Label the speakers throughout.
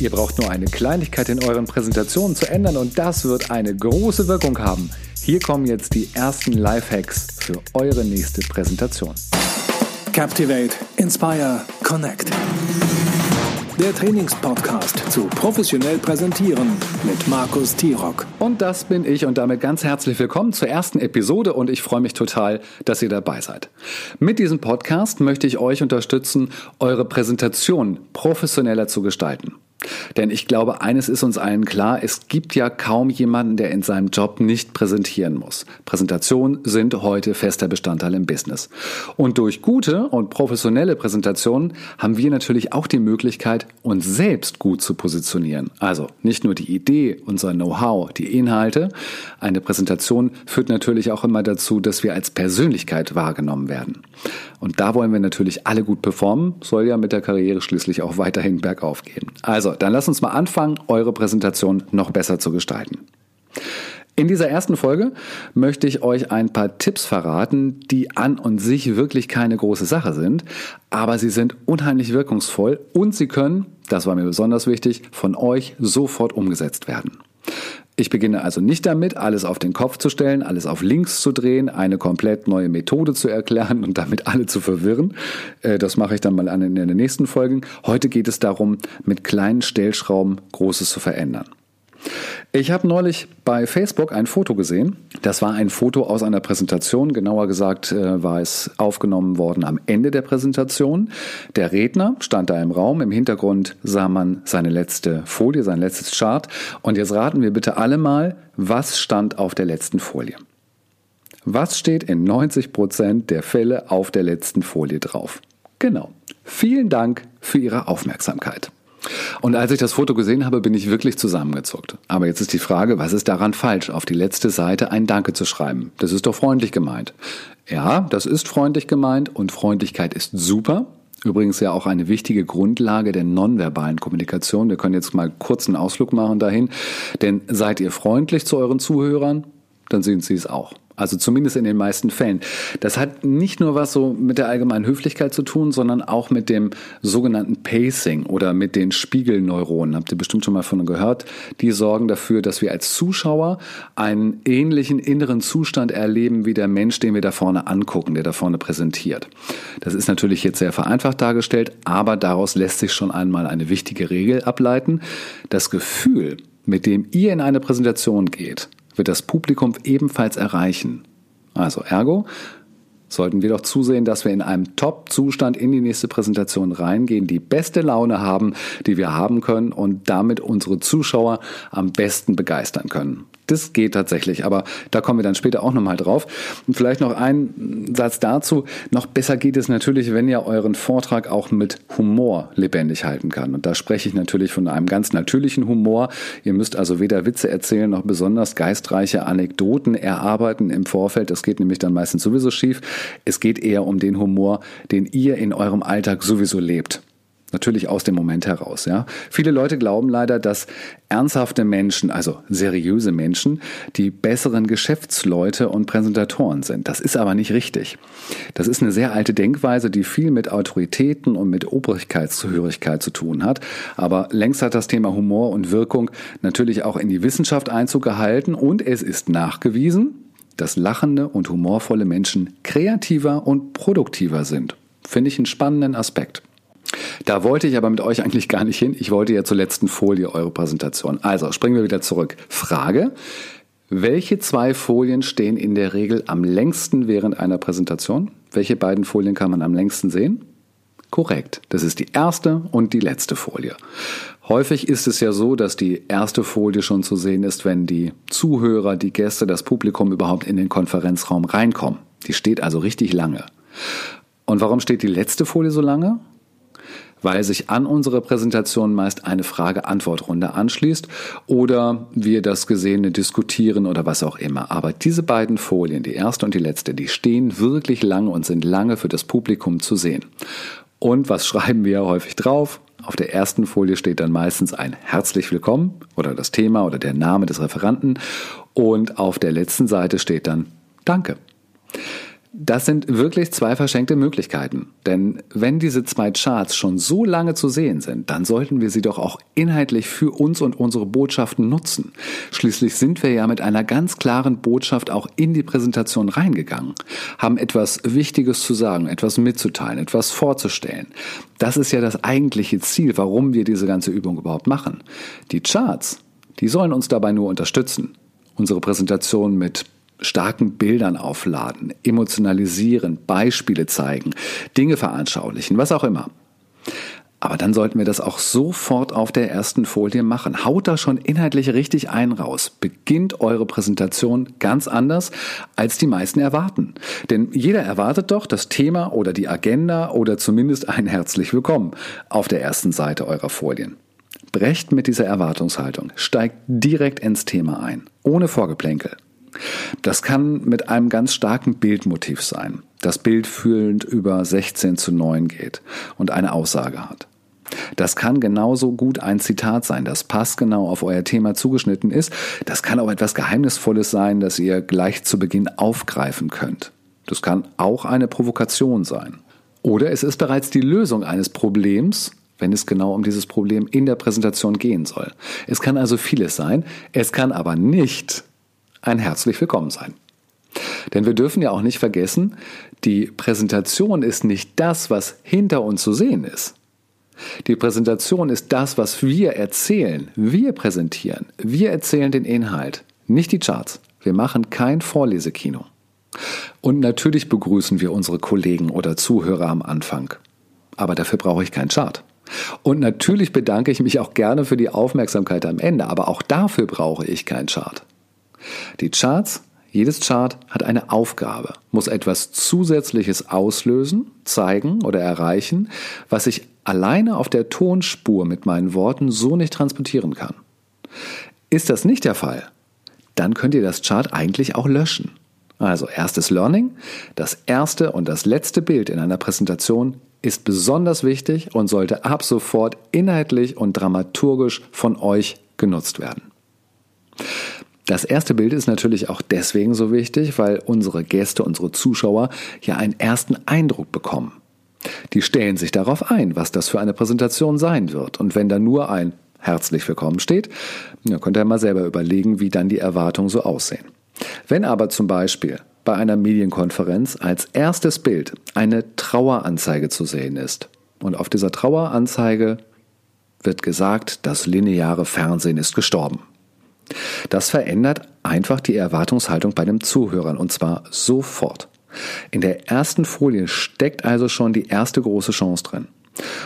Speaker 1: Ihr braucht nur eine Kleinigkeit in euren Präsentationen zu ändern und das wird eine große Wirkung haben. Hier kommen jetzt die ersten Lifehacks für eure nächste Präsentation.
Speaker 2: Captivate, Inspire, Connect. Der Trainingspodcast zu professionell präsentieren mit Markus Tirock.
Speaker 1: Und das bin ich und damit ganz herzlich willkommen zur ersten Episode und ich freue mich total, dass ihr dabei seid. Mit diesem Podcast möchte ich euch unterstützen, eure Präsentation professioneller zu gestalten. Denn ich glaube, eines ist uns allen klar, es gibt ja kaum jemanden, der in seinem Job nicht präsentieren muss. Präsentationen sind heute fester Bestandteil im Business. Und durch gute und professionelle Präsentationen haben wir natürlich auch die Möglichkeit, uns selbst gut zu positionieren. Also nicht nur die Idee, unser Know-how, die Inhalte. Eine Präsentation führt natürlich auch immer dazu, dass wir als Persönlichkeit wahrgenommen werden. Und da wollen wir natürlich alle gut performen, soll ja mit der Karriere schließlich auch weiterhin bergauf gehen. Also, dann lasst uns mal anfangen, eure Präsentation noch besser zu gestalten. In dieser ersten Folge möchte ich euch ein paar Tipps verraten, die an und sich wirklich keine große Sache sind, aber sie sind unheimlich wirkungsvoll und sie können, das war mir besonders wichtig, von euch sofort umgesetzt werden. Ich beginne also nicht damit, alles auf den Kopf zu stellen, alles auf links zu drehen, eine komplett neue Methode zu erklären und damit alle zu verwirren. Äh, das mache ich dann mal an in den nächsten Folgen. Heute geht es darum, mit kleinen Stellschrauben Großes zu verändern. Ich habe neulich bei Facebook ein Foto gesehen. Das war ein Foto aus einer Präsentation. Genauer gesagt äh, war es aufgenommen worden am Ende der Präsentation. Der Redner stand da im Raum. Im Hintergrund sah man seine letzte Folie, sein letztes Chart. Und jetzt raten wir bitte alle mal, was stand auf der letzten Folie? Was steht in 90 Prozent der Fälle auf der letzten Folie drauf? Genau. Vielen Dank für Ihre Aufmerksamkeit. Und als ich das Foto gesehen habe, bin ich wirklich zusammengezuckt. Aber jetzt ist die Frage, was ist daran falsch, auf die letzte Seite ein Danke zu schreiben? Das ist doch freundlich gemeint. Ja, das ist freundlich gemeint und Freundlichkeit ist super. Übrigens ja auch eine wichtige Grundlage der nonverbalen Kommunikation. Wir können jetzt mal kurz einen Ausflug machen dahin. Denn seid ihr freundlich zu euren Zuhörern, dann sind sie es auch. Also zumindest in den meisten Fällen. Das hat nicht nur was so mit der allgemeinen Höflichkeit zu tun, sondern auch mit dem sogenannten Pacing oder mit den Spiegelneuronen. Habt ihr bestimmt schon mal von gehört. Die sorgen dafür, dass wir als Zuschauer einen ähnlichen inneren Zustand erleben wie der Mensch, den wir da vorne angucken, der da vorne präsentiert. Das ist natürlich jetzt sehr vereinfacht dargestellt, aber daraus lässt sich schon einmal eine wichtige Regel ableiten. Das Gefühl, mit dem ihr in eine Präsentation geht, wird das Publikum ebenfalls erreichen. Also ergo sollten wir doch zusehen, dass wir in einem Top-Zustand in die nächste Präsentation reingehen, die beste Laune haben, die wir haben können und damit unsere Zuschauer am besten begeistern können. Das geht tatsächlich, aber da kommen wir dann später auch nochmal drauf. Und vielleicht noch ein Satz dazu. Noch besser geht es natürlich, wenn ihr euren Vortrag auch mit Humor lebendig halten kann. Und da spreche ich natürlich von einem ganz natürlichen Humor. Ihr müsst also weder Witze erzählen noch besonders geistreiche Anekdoten erarbeiten im Vorfeld. Das geht nämlich dann meistens sowieso schief. Es geht eher um den Humor, den ihr in eurem Alltag sowieso lebt. Natürlich aus dem Moment heraus, ja. Viele Leute glauben leider, dass ernsthafte Menschen, also seriöse Menschen, die besseren Geschäftsleute und Präsentatoren sind. Das ist aber nicht richtig. Das ist eine sehr alte Denkweise, die viel mit Autoritäten und mit Obrigkeitszuhörigkeit zu tun hat. Aber längst hat das Thema Humor und Wirkung natürlich auch in die Wissenschaft Einzug gehalten und es ist nachgewiesen, dass lachende und humorvolle Menschen kreativer und produktiver sind. Finde ich einen spannenden Aspekt. Da wollte ich aber mit euch eigentlich gar nicht hin. Ich wollte ja zur letzten Folie eure Präsentation. Also springen wir wieder zurück. Frage. Welche zwei Folien stehen in der Regel am längsten während einer Präsentation? Welche beiden Folien kann man am längsten sehen? Korrekt. Das ist die erste und die letzte Folie. Häufig ist es ja so, dass die erste Folie schon zu sehen ist, wenn die Zuhörer, die Gäste, das Publikum überhaupt in den Konferenzraum reinkommen. Die steht also richtig lange. Und warum steht die letzte Folie so lange? weil sich an unsere Präsentation meist eine Frage-Antwort-Runde anschließt oder wir das Gesehene diskutieren oder was auch immer. Aber diese beiden Folien, die erste und die letzte, die stehen wirklich lange und sind lange für das Publikum zu sehen. Und was schreiben wir häufig drauf? Auf der ersten Folie steht dann meistens ein herzlich willkommen oder das Thema oder der Name des Referanten und auf der letzten Seite steht dann Danke. Das sind wirklich zwei verschenkte Möglichkeiten. Denn wenn diese zwei Charts schon so lange zu sehen sind, dann sollten wir sie doch auch inhaltlich für uns und unsere Botschaften nutzen. Schließlich sind wir ja mit einer ganz klaren Botschaft auch in die Präsentation reingegangen, haben etwas Wichtiges zu sagen, etwas mitzuteilen, etwas vorzustellen. Das ist ja das eigentliche Ziel, warum wir diese ganze Übung überhaupt machen. Die Charts, die sollen uns dabei nur unterstützen. Unsere Präsentation mit starken Bildern aufladen, emotionalisieren, Beispiele zeigen, Dinge veranschaulichen, was auch immer. Aber dann sollten wir das auch sofort auf der ersten Folie machen. Haut da schon inhaltlich richtig ein raus. Beginnt eure Präsentation ganz anders, als die meisten erwarten. Denn jeder erwartet doch das Thema oder die Agenda oder zumindest ein herzlich willkommen auf der ersten Seite eurer Folien. Brecht mit dieser Erwartungshaltung, steigt direkt ins Thema ein, ohne Vorgeplänkel. Das kann mit einem ganz starken Bildmotiv sein, das bildfühlend über 16 zu 9 geht und eine Aussage hat. Das kann genauso gut ein Zitat sein, das passgenau auf euer Thema zugeschnitten ist. Das kann auch etwas Geheimnisvolles sein, das ihr gleich zu Beginn aufgreifen könnt. Das kann auch eine Provokation sein. Oder es ist bereits die Lösung eines Problems, wenn es genau um dieses Problem in der Präsentation gehen soll. Es kann also vieles sein, es kann aber nicht ein herzlich willkommen sein. Denn wir dürfen ja auch nicht vergessen, die Präsentation ist nicht das, was hinter uns zu sehen ist. Die Präsentation ist das, was wir erzählen. Wir präsentieren. Wir erzählen den Inhalt, nicht die Charts. Wir machen kein Vorlesekino. Und natürlich begrüßen wir unsere Kollegen oder Zuhörer am Anfang. Aber dafür brauche ich keinen Chart. Und natürlich bedanke ich mich auch gerne für die Aufmerksamkeit am Ende, aber auch dafür brauche ich keinen Chart. Die Charts, jedes Chart hat eine Aufgabe, muss etwas Zusätzliches auslösen, zeigen oder erreichen, was ich alleine auf der Tonspur mit meinen Worten so nicht transportieren kann. Ist das nicht der Fall, dann könnt ihr das Chart eigentlich auch löschen. Also erstes Learning, das erste und das letzte Bild in einer Präsentation ist besonders wichtig und sollte ab sofort inhaltlich und dramaturgisch von euch genutzt werden. Das erste Bild ist natürlich auch deswegen so wichtig, weil unsere Gäste, unsere Zuschauer ja einen ersten Eindruck bekommen. Die stellen sich darauf ein, was das für eine Präsentation sein wird. Und wenn da nur ein herzlich willkommen steht, dann könnt ihr mal selber überlegen, wie dann die Erwartungen so aussehen. Wenn aber zum Beispiel bei einer Medienkonferenz als erstes Bild eine Traueranzeige zu sehen ist und auf dieser Traueranzeige wird gesagt, das lineare Fernsehen ist gestorben. Das verändert einfach die Erwartungshaltung bei den Zuhörern und zwar sofort. In der ersten Folie steckt also schon die erste große Chance drin.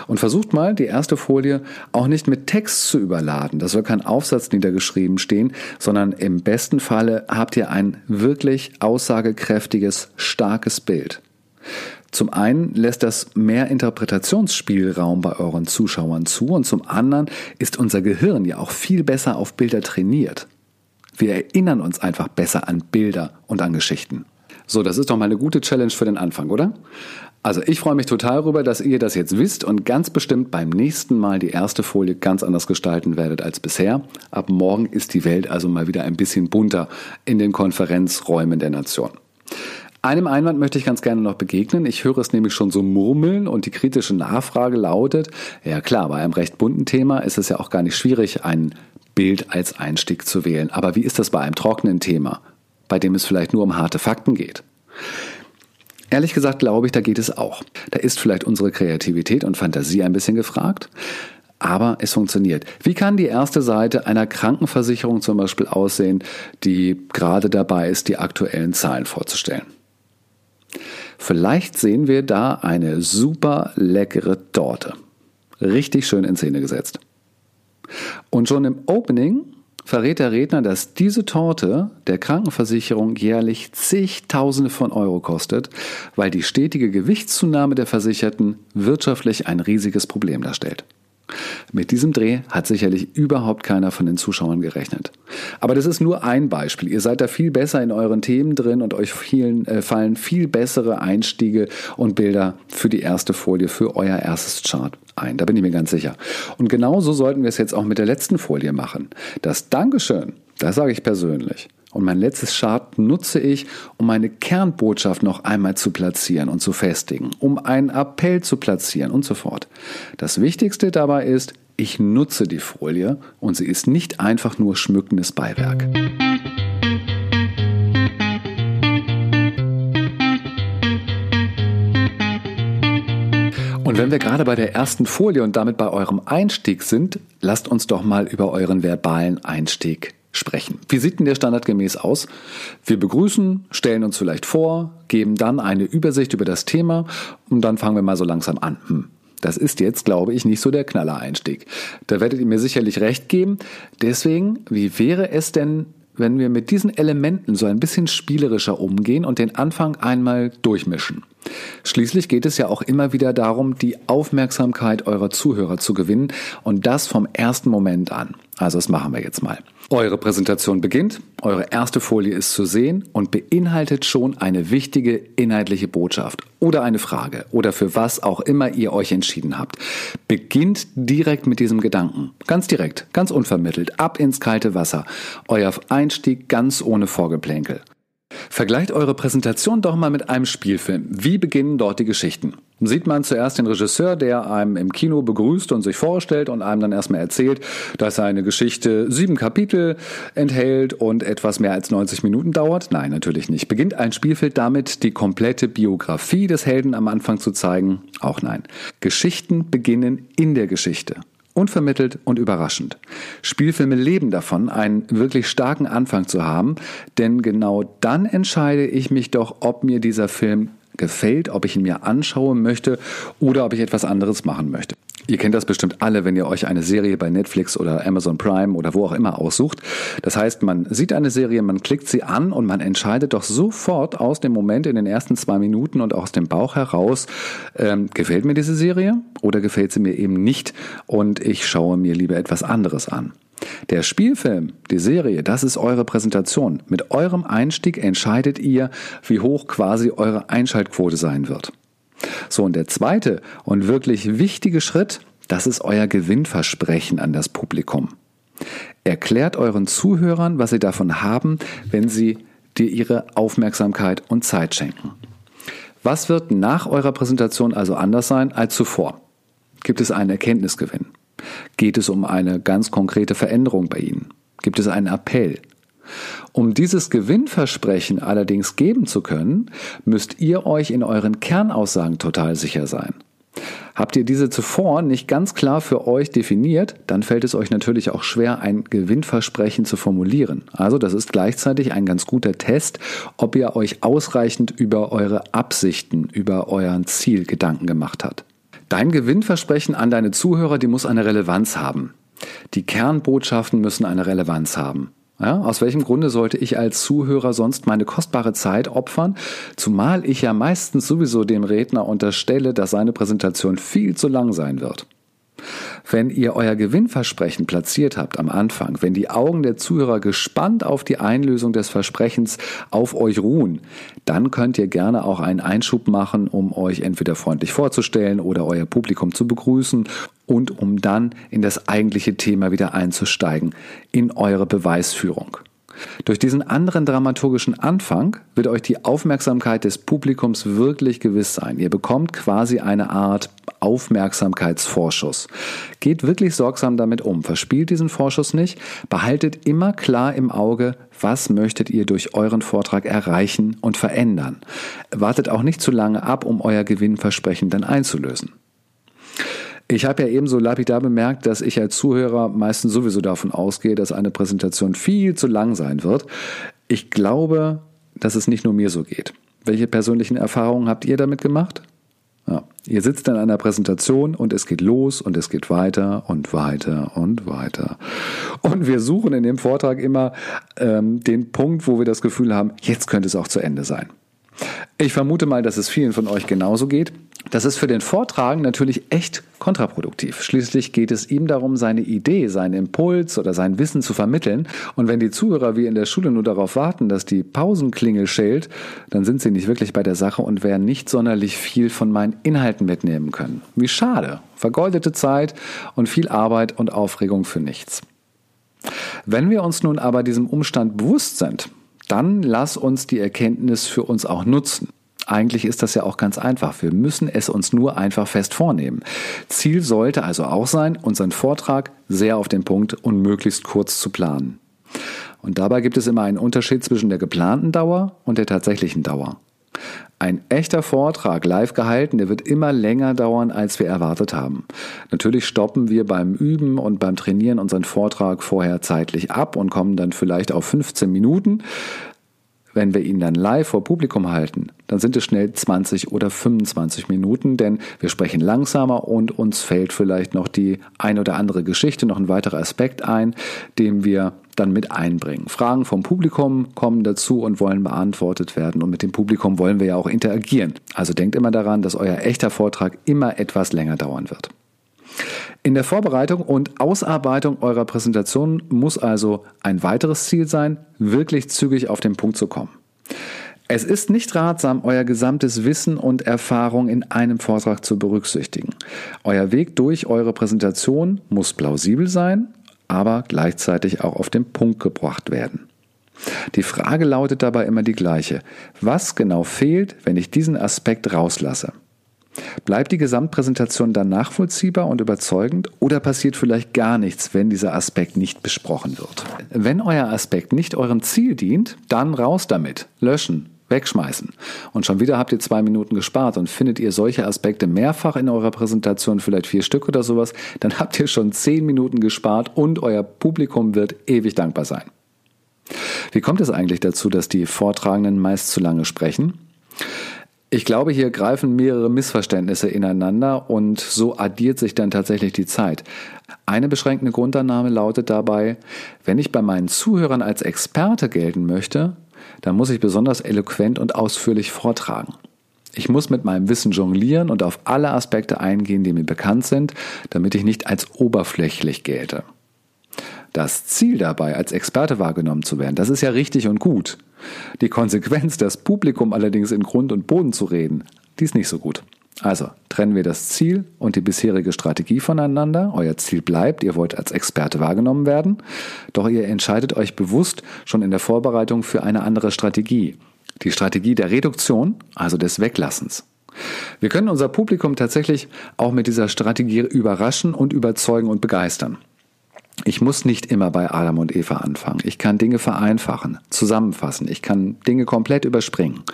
Speaker 1: Und versucht mal, die erste Folie auch nicht mit Text zu überladen. Das soll kein Aufsatz niedergeschrieben stehen, sondern im besten Falle habt ihr ein wirklich aussagekräftiges, starkes Bild. Zum einen lässt das mehr Interpretationsspielraum bei euren Zuschauern zu und zum anderen ist unser Gehirn ja auch viel besser auf Bilder trainiert. Wir erinnern uns einfach besser an Bilder und an Geschichten. So, das ist doch mal eine gute Challenge für den Anfang, oder? Also ich freue mich total darüber, dass ihr das jetzt wisst und ganz bestimmt beim nächsten Mal die erste Folie ganz anders gestalten werdet als bisher. Ab morgen ist die Welt also mal wieder ein bisschen bunter in den Konferenzräumen der Nation. Einem Einwand möchte ich ganz gerne noch begegnen. Ich höre es nämlich schon so murmeln und die kritische Nachfrage lautet, ja klar, bei einem recht bunten Thema ist es ja auch gar nicht schwierig, ein Bild als Einstieg zu wählen. Aber wie ist das bei einem trockenen Thema, bei dem es vielleicht nur um harte Fakten geht? Ehrlich gesagt glaube ich, da geht es auch. Da ist vielleicht unsere Kreativität und Fantasie ein bisschen gefragt. Aber es funktioniert. Wie kann die erste Seite einer Krankenversicherung zum Beispiel aussehen, die gerade dabei ist, die aktuellen Zahlen vorzustellen? Vielleicht sehen wir da eine super leckere Torte. Richtig schön in Szene gesetzt. Und schon im Opening verrät der Redner, dass diese Torte der Krankenversicherung jährlich zigtausende von Euro kostet, weil die stetige Gewichtszunahme der Versicherten wirtschaftlich ein riesiges Problem darstellt. Mit diesem Dreh hat sicherlich überhaupt keiner von den Zuschauern gerechnet. Aber das ist nur ein Beispiel. Ihr seid da viel besser in euren Themen drin und euch vielen, äh, fallen viel bessere Einstiege und Bilder für die erste Folie, für euer erstes Chart ein. Da bin ich mir ganz sicher. Und genauso sollten wir es jetzt auch mit der letzten Folie machen. Das Dankeschön, das sage ich persönlich. Und mein letztes Chart nutze ich, um meine Kernbotschaft noch einmal zu platzieren und zu festigen, um einen Appell zu platzieren und so fort. Das Wichtigste dabei ist, ich nutze die Folie und sie ist nicht einfach nur schmückendes Beiwerk. Und wenn wir gerade bei der ersten Folie und damit bei eurem Einstieg sind, lasst uns doch mal über euren verbalen Einstieg sprechen. Wie sieht denn der standardgemäß aus? Wir begrüßen, stellen uns vielleicht vor, geben dann eine Übersicht über das Thema und dann fangen wir mal so langsam an. Hm. Das ist jetzt, glaube ich, nicht so der Knaller-Einstieg. Da werdet ihr mir sicherlich recht geben. Deswegen, wie wäre es denn, wenn wir mit diesen Elementen so ein bisschen spielerischer umgehen und den Anfang einmal durchmischen? Schließlich geht es ja auch immer wieder darum, die Aufmerksamkeit eurer Zuhörer zu gewinnen und das vom ersten Moment an. Also das machen wir jetzt mal. Eure Präsentation beginnt, eure erste Folie ist zu sehen und beinhaltet schon eine wichtige inhaltliche Botschaft oder eine Frage oder für was auch immer ihr euch entschieden habt. Beginnt direkt mit diesem Gedanken. Ganz direkt, ganz unvermittelt, ab ins kalte Wasser. Euer Einstieg ganz ohne Vorgeplänkel. Vergleicht eure Präsentation doch mal mit einem Spielfilm. Wie beginnen dort die Geschichten? Sieht man zuerst den Regisseur, der einem im Kino begrüßt und sich vorstellt und einem dann erstmal erzählt, dass seine Geschichte sieben Kapitel enthält und etwas mehr als 90 Minuten dauert? Nein, natürlich nicht. Beginnt ein Spielfilm damit, die komplette Biografie des Helden am Anfang zu zeigen? Auch nein. Geschichten beginnen in der Geschichte. Unvermittelt und überraschend. Spielfilme leben davon, einen wirklich starken Anfang zu haben, denn genau dann entscheide ich mich doch, ob mir dieser Film gefällt, ob ich ihn mir anschauen möchte oder ob ich etwas anderes machen möchte. Ihr kennt das bestimmt alle, wenn ihr euch eine Serie bei Netflix oder Amazon Prime oder wo auch immer aussucht. Das heißt, man sieht eine Serie, man klickt sie an und man entscheidet doch sofort aus dem Moment in den ersten zwei Minuten und aus dem Bauch heraus, ähm, gefällt mir diese Serie oder gefällt sie mir eben nicht und ich schaue mir lieber etwas anderes an. Der Spielfilm, die Serie, das ist eure Präsentation. Mit eurem Einstieg entscheidet ihr, wie hoch quasi eure Einschaltquote sein wird. So, und der zweite und wirklich wichtige Schritt, das ist euer Gewinnversprechen an das Publikum. Erklärt euren Zuhörern, was sie davon haben, wenn sie dir ihre Aufmerksamkeit und Zeit schenken. Was wird nach eurer Präsentation also anders sein als zuvor? Gibt es einen Erkenntnisgewinn? Geht es um eine ganz konkrete Veränderung bei Ihnen? Gibt es einen Appell? Um dieses Gewinnversprechen allerdings geben zu können, müsst ihr euch in euren Kernaussagen total sicher sein. Habt ihr diese zuvor nicht ganz klar für euch definiert, dann fällt es euch natürlich auch schwer, ein Gewinnversprechen zu formulieren. Also das ist gleichzeitig ein ganz guter Test, ob ihr euch ausreichend über eure Absichten, über euren Ziel Gedanken gemacht habt. Dein Gewinnversprechen an deine Zuhörer, die muss eine Relevanz haben. Die Kernbotschaften müssen eine Relevanz haben. Ja, aus welchem Grunde sollte ich als Zuhörer sonst meine kostbare Zeit opfern, zumal ich ja meistens sowieso dem Redner unterstelle, dass seine Präsentation viel zu lang sein wird? Wenn ihr euer Gewinnversprechen platziert habt am Anfang, wenn die Augen der Zuhörer gespannt auf die Einlösung des Versprechens auf euch ruhen, dann könnt ihr gerne auch einen Einschub machen, um euch entweder freundlich vorzustellen oder euer Publikum zu begrüßen und um dann in das eigentliche Thema wieder einzusteigen, in eure Beweisführung. Durch diesen anderen dramaturgischen Anfang wird euch die Aufmerksamkeit des Publikums wirklich gewiss sein. Ihr bekommt quasi eine Art Aufmerksamkeitsvorschuss. Geht wirklich sorgsam damit um. Verspielt diesen Vorschuss nicht. Behaltet immer klar im Auge, was möchtet ihr durch euren Vortrag erreichen und verändern. Wartet auch nicht zu lange ab, um euer Gewinnversprechen dann einzulösen. Ich habe ja ebenso lapidar bemerkt, dass ich als Zuhörer meistens sowieso davon ausgehe, dass eine Präsentation viel zu lang sein wird. Ich glaube, dass es nicht nur mir so geht. Welche persönlichen Erfahrungen habt ihr damit gemacht? Ja. Ihr sitzt in einer Präsentation und es geht los und es geht weiter und weiter und weiter. Und wir suchen in dem Vortrag immer ähm, den Punkt, wo wir das Gefühl haben, jetzt könnte es auch zu Ende sein. Ich vermute mal, dass es vielen von euch genauso geht. Das ist für den Vortragen natürlich echt kontraproduktiv. Schließlich geht es ihm darum, seine Idee, seinen Impuls oder sein Wissen zu vermitteln. Und wenn die Zuhörer wie in der Schule nur darauf warten, dass die Pausenklingel schält, dann sind sie nicht wirklich bei der Sache und werden nicht sonderlich viel von meinen Inhalten mitnehmen können. Wie schade. Vergeudete Zeit und viel Arbeit und Aufregung für nichts. Wenn wir uns nun aber diesem Umstand bewusst sind, dann lass uns die Erkenntnis für uns auch nutzen. Eigentlich ist das ja auch ganz einfach. Wir müssen es uns nur einfach fest vornehmen. Ziel sollte also auch sein, unseren Vortrag sehr auf den Punkt und möglichst kurz zu planen. Und dabei gibt es immer einen Unterschied zwischen der geplanten Dauer und der tatsächlichen Dauer. Ein echter Vortrag live gehalten, der wird immer länger dauern, als wir erwartet haben. Natürlich stoppen wir beim Üben und beim Trainieren unseren Vortrag vorher zeitlich ab und kommen dann vielleicht auf 15 Minuten. Wenn wir ihn dann live vor Publikum halten, dann sind es schnell 20 oder 25 Minuten, denn wir sprechen langsamer und uns fällt vielleicht noch die ein oder andere Geschichte, noch ein weiterer Aspekt ein, den wir dann mit einbringen. Fragen vom Publikum kommen dazu und wollen beantwortet werden und mit dem Publikum wollen wir ja auch interagieren. Also denkt immer daran, dass euer echter Vortrag immer etwas länger dauern wird. In der Vorbereitung und Ausarbeitung eurer Präsentation muss also ein weiteres Ziel sein, wirklich zügig auf den Punkt zu kommen. Es ist nicht ratsam, euer gesamtes Wissen und Erfahrung in einem Vortrag zu berücksichtigen. Euer Weg durch eure Präsentation muss plausibel sein, aber gleichzeitig auch auf den Punkt gebracht werden. Die Frage lautet dabei immer die gleiche. Was genau fehlt, wenn ich diesen Aspekt rauslasse? Bleibt die Gesamtpräsentation dann nachvollziehbar und überzeugend oder passiert vielleicht gar nichts, wenn dieser Aspekt nicht besprochen wird? Wenn euer Aspekt nicht eurem Ziel dient, dann raus damit, löschen, wegschmeißen. Und schon wieder habt ihr zwei Minuten gespart und findet ihr solche Aspekte mehrfach in eurer Präsentation, vielleicht vier Stück oder sowas, dann habt ihr schon zehn Minuten gespart und euer Publikum wird ewig dankbar sein. Wie kommt es eigentlich dazu, dass die Vortragenden meist zu lange sprechen? Ich glaube, hier greifen mehrere Missverständnisse ineinander und so addiert sich dann tatsächlich die Zeit. Eine beschränkende Grundannahme lautet dabei, wenn ich bei meinen Zuhörern als Experte gelten möchte, dann muss ich besonders eloquent und ausführlich vortragen. Ich muss mit meinem Wissen jonglieren und auf alle Aspekte eingehen, die mir bekannt sind, damit ich nicht als oberflächlich gelte. Das Ziel dabei, als Experte wahrgenommen zu werden, das ist ja richtig und gut. Die Konsequenz, das Publikum allerdings in Grund und Boden zu reden, die ist nicht so gut. Also trennen wir das Ziel und die bisherige Strategie voneinander. Euer Ziel bleibt, ihr wollt als Experte wahrgenommen werden, doch ihr entscheidet euch bewusst schon in der Vorbereitung für eine andere Strategie. Die Strategie der Reduktion, also des Weglassens. Wir können unser Publikum tatsächlich auch mit dieser Strategie überraschen und überzeugen und begeistern. Ich muss nicht immer bei Adam und Eva anfangen. Ich kann Dinge vereinfachen, zusammenfassen. Ich kann Dinge komplett überspringen.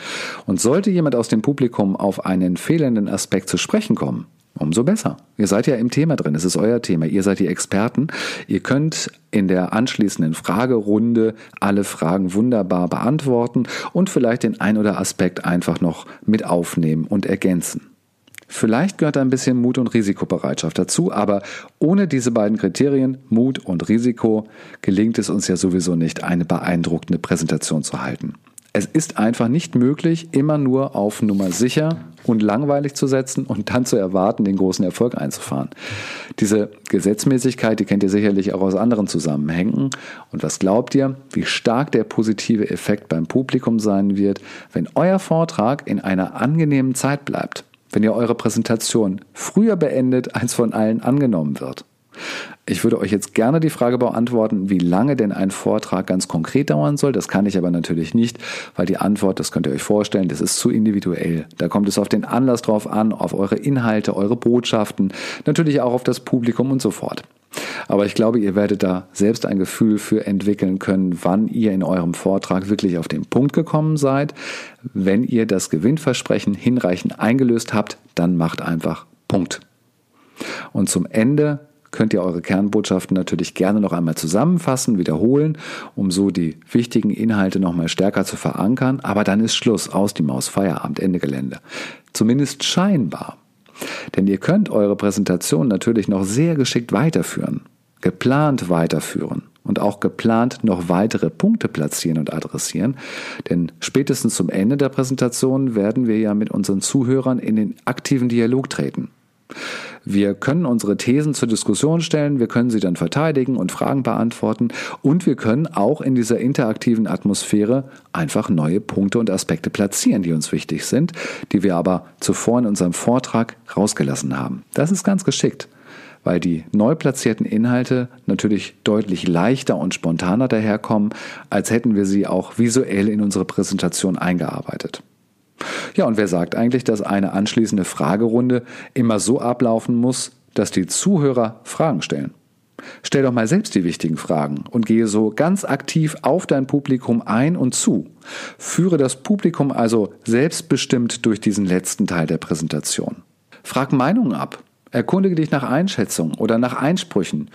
Speaker 1: Und sollte jemand aus dem Publikum auf einen fehlenden Aspekt zu sprechen kommen, umso besser. Ihr seid ja im Thema drin. Es ist euer Thema. Ihr seid die Experten. Ihr könnt in der anschließenden Fragerunde alle Fragen wunderbar beantworten und vielleicht den ein oder Aspekt einfach noch mit aufnehmen und ergänzen. Vielleicht gehört ein bisschen Mut und Risikobereitschaft dazu, aber ohne diese beiden Kriterien, Mut und Risiko, gelingt es uns ja sowieso nicht, eine beeindruckende Präsentation zu halten. Es ist einfach nicht möglich, immer nur auf Nummer sicher und langweilig zu setzen und dann zu erwarten, den großen Erfolg einzufahren. Diese Gesetzmäßigkeit, die kennt ihr sicherlich auch aus anderen Zusammenhängen. Und was glaubt ihr, wie stark der positive Effekt beim Publikum sein wird, wenn euer Vortrag in einer angenehmen Zeit bleibt? Wenn ihr eure Präsentation früher beendet, als von allen angenommen wird. Ich würde euch jetzt gerne die Frage beantworten, wie lange denn ein Vortrag ganz konkret dauern soll. Das kann ich aber natürlich nicht, weil die Antwort, das könnt ihr euch vorstellen, das ist zu individuell. Da kommt es auf den Anlass drauf an, auf eure Inhalte, eure Botschaften, natürlich auch auf das Publikum und so fort. Aber ich glaube, ihr werdet da selbst ein Gefühl für entwickeln können, wann ihr in eurem Vortrag wirklich auf den Punkt gekommen seid. Wenn ihr das Gewinnversprechen hinreichend eingelöst habt, dann macht einfach Punkt. Und zum Ende könnt ihr eure Kernbotschaften natürlich gerne noch einmal zusammenfassen, wiederholen, um so die wichtigen Inhalte nochmal stärker zu verankern. Aber dann ist Schluss, aus die Maus, Feierabend, Ende Gelände. Zumindest scheinbar. Denn ihr könnt eure Präsentation natürlich noch sehr geschickt weiterführen, geplant weiterführen und auch geplant noch weitere Punkte platzieren und adressieren. Denn spätestens zum Ende der Präsentation werden wir ja mit unseren Zuhörern in den aktiven Dialog treten. Wir können unsere Thesen zur Diskussion stellen, wir können sie dann verteidigen und Fragen beantworten und wir können auch in dieser interaktiven Atmosphäre einfach neue Punkte und Aspekte platzieren, die uns wichtig sind, die wir aber zuvor in unserem Vortrag rausgelassen haben. Das ist ganz geschickt. weil die neu platzierten Inhalte natürlich deutlich leichter und spontaner daherkommen, als hätten wir sie auch visuell in unsere Präsentation eingearbeitet. Ja, und wer sagt eigentlich, dass eine anschließende Fragerunde immer so ablaufen muss, dass die Zuhörer Fragen stellen? Stell doch mal selbst die wichtigen Fragen und gehe so ganz aktiv auf dein Publikum ein und zu. Führe das Publikum also selbstbestimmt durch diesen letzten Teil der Präsentation. Frag Meinungen ab. Erkundige dich nach Einschätzungen oder nach Einsprüchen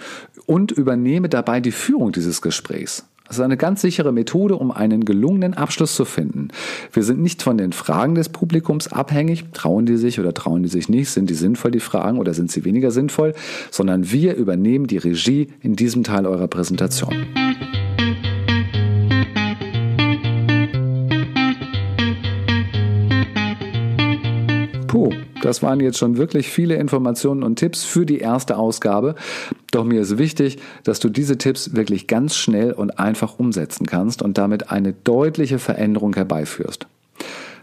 Speaker 1: und übernehme dabei die Führung dieses Gesprächs. Das ist eine ganz sichere Methode, um einen gelungenen Abschluss zu finden. Wir sind nicht von den Fragen des Publikums abhängig, trauen die sich oder trauen die sich nicht, sind die sinnvoll, die Fragen, oder sind sie weniger sinnvoll, sondern wir übernehmen die Regie in diesem Teil eurer Präsentation. Das waren jetzt schon wirklich viele Informationen und Tipps für die erste Ausgabe. Doch mir ist wichtig, dass du diese Tipps wirklich ganz schnell und einfach umsetzen kannst und damit eine deutliche Veränderung herbeiführst.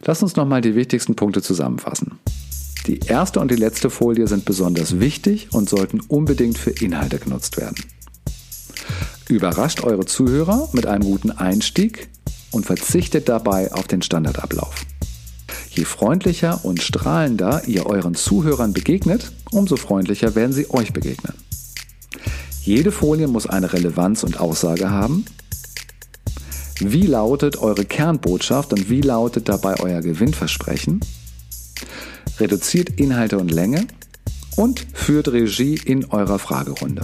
Speaker 1: Lass uns nochmal die wichtigsten Punkte zusammenfassen. Die erste und die letzte Folie sind besonders wichtig und sollten unbedingt für Inhalte genutzt werden. Überrascht eure Zuhörer mit einem guten Einstieg und verzichtet dabei auf den Standardablauf. Je freundlicher und strahlender ihr euren Zuhörern begegnet, umso freundlicher werden sie euch begegnen. Jede Folie muss eine Relevanz und Aussage haben. Wie lautet eure Kernbotschaft und wie lautet dabei euer Gewinnversprechen? Reduziert Inhalte und Länge und führt Regie in eurer Fragerunde.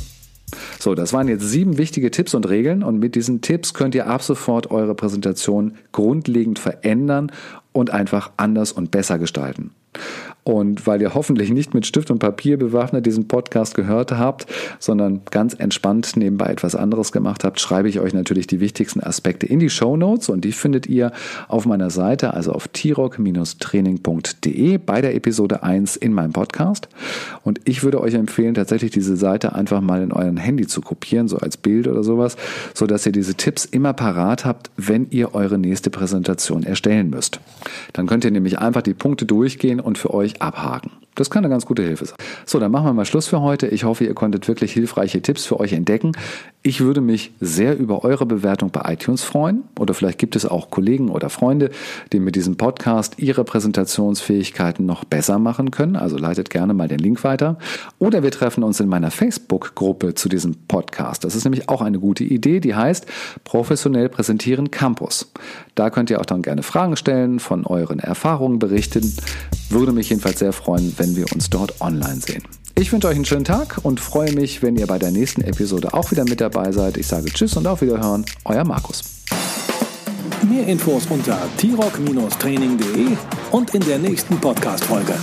Speaker 1: So, das waren jetzt sieben wichtige Tipps und Regeln und mit diesen Tipps könnt ihr ab sofort eure Präsentation grundlegend verändern und einfach anders und besser gestalten. Und weil ihr hoffentlich nicht mit Stift und Papier bewaffnet diesen Podcast gehört habt, sondern ganz entspannt nebenbei etwas anderes gemacht habt, schreibe ich euch natürlich die wichtigsten Aspekte in die Show Notes und die findet ihr auf meiner Seite, also auf t-rock-training.de bei der Episode 1 in meinem Podcast. Und ich würde euch empfehlen, tatsächlich diese Seite einfach mal in euren Handy zu kopieren, so als Bild oder sowas, so dass ihr diese Tipps immer parat habt, wenn ihr eure nächste Präsentation erstellen müsst. Dann könnt ihr nämlich einfach die Punkte durchgehen und für euch abhaken. Das kann eine ganz gute Hilfe sein. So, dann machen wir mal Schluss für heute. Ich hoffe, ihr konntet wirklich hilfreiche Tipps für euch entdecken. Ich würde mich sehr über eure Bewertung bei iTunes freuen. Oder vielleicht gibt es auch Kollegen oder Freunde, die mit diesem Podcast ihre Präsentationsfähigkeiten noch besser machen können. Also leitet gerne mal den Link weiter. Oder wir treffen uns in meiner Facebook-Gruppe zu diesem Podcast. Das ist nämlich auch eine gute Idee, die heißt Professionell präsentieren Campus. Da könnt ihr auch dann gerne Fragen stellen, von euren Erfahrungen berichten. Würde mich jedenfalls sehr freuen, wenn wir uns dort online sehen. Ich wünsche euch einen schönen Tag und freue mich, wenn ihr bei der nächsten Episode auch wieder mit dabei seid. Ich sage Tschüss und auf Wiederhören, euer Markus.
Speaker 2: Mehr Infos unter t-rock-training.de und in der nächsten Podcast-Folge.